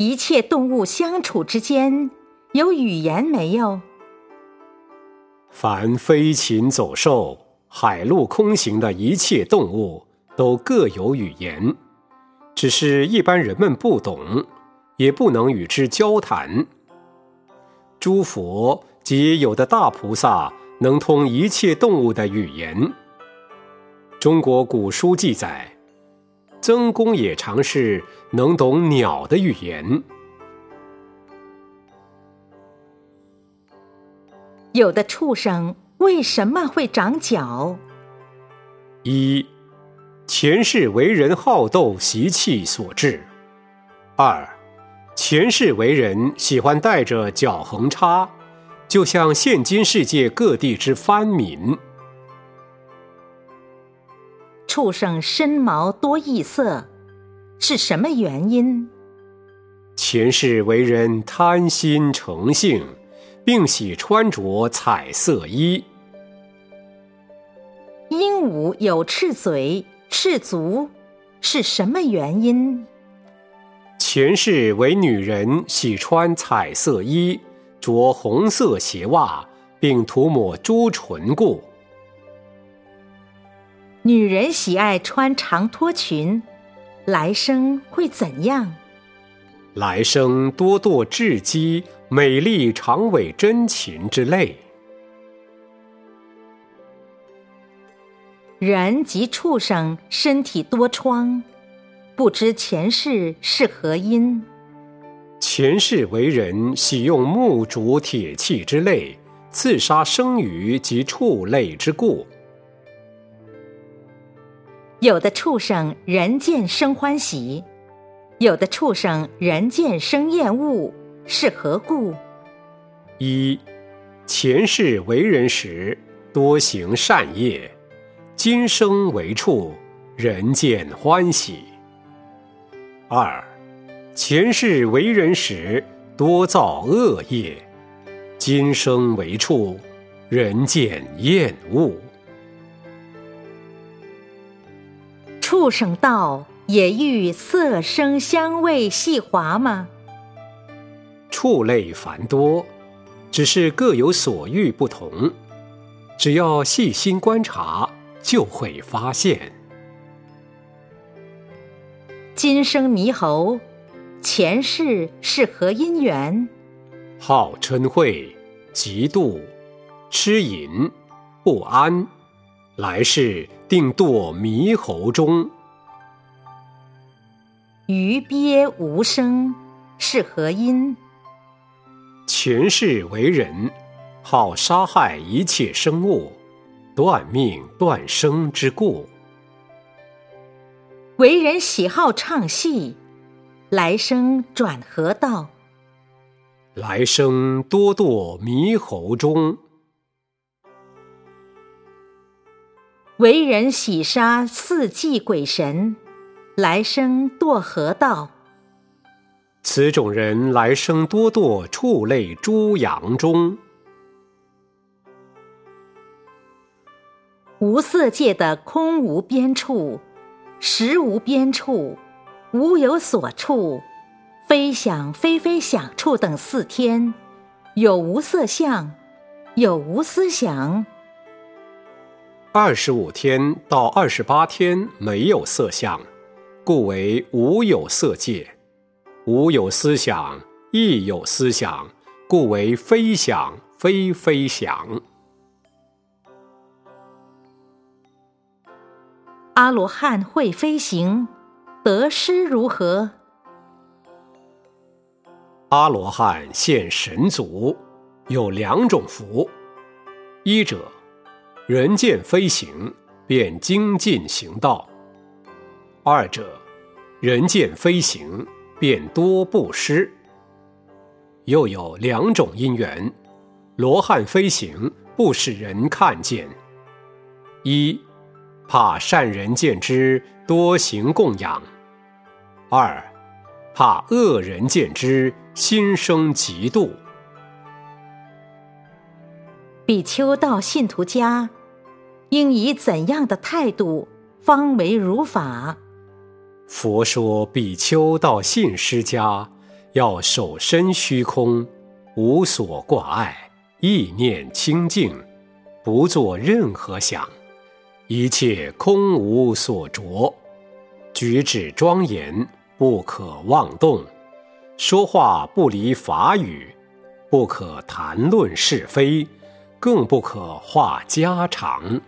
一切动物相处之间有语言没有？凡飞禽走兽、海陆空行的一切动物，都各有语言，只是一般人们不懂，也不能与之交谈。诸佛及有的大菩萨能通一切动物的语言。中国古书记载。曾公也尝试能懂鸟的语言。有的畜生为什么会长角？一，前世为人好斗习气所致；二，前世为人喜欢带着角横叉，就像现今世界各地之藩民。畜生身毛多异色，是什么原因？前世为人贪心成性，并喜穿着彩色衣。鹦鹉有赤嘴、赤足，是什么原因？前世为女人喜穿彩色衣，着红色鞋袜，并涂抹朱唇故。女人喜爱穿长拖裙，来生会怎样？来生多堕雉鸡、美丽长尾真禽之类。人及畜生身体多疮，不知前世是何因？前世为人喜用木竹铁器之类刺杀生鱼及畜类之故。有的畜生人见生欢喜，有的畜生人见生厌恶，是何故？一，前世为人时多行善业，今生为畜，人见欢喜。二，前世为人时多造恶业，今生为畜，人见厌恶。畜生道也欲色声香味细滑吗？畜类繁多，只是各有所欲不同。只要细心观察，就会发现。今生猕猴，前世是何因缘？好嗔恚，嫉妒，痴淫，不安。来世定堕猕猴中。鱼鳖无声，是何因？前世为人，好杀害一切生物，断命断生之故。为人喜好唱戏，来生转何道？来生多堕猕猴中。为人喜杀四季鬼神，来生堕河道？此种人来生多堕畜类猪羊中。无色界的空无边处，实无边处，无有所处，非想非非想处等四天，有无色相，有无思想。二十五天到二十八天没有色相，故为无有色界；无有思想，亦有思想，故为非想非非想。阿罗汉会飞行，得失如何？阿罗汉现神足，有两种福：一者。人见飞行，便精进行道；二者，人见飞行，便多布施。又有两种因缘：罗汉飞行不使人看见；一，怕善人见之多行供养；二，怕恶人见之心生嫉妒。比丘到信徒家。应以怎样的态度方为如法？佛说：比丘到信施家，要守身虚空，无所挂碍，意念清净，不做任何想，一切空无所着，举止庄严，不可妄动，说话不离法语，不可谈论是非，更不可话家常。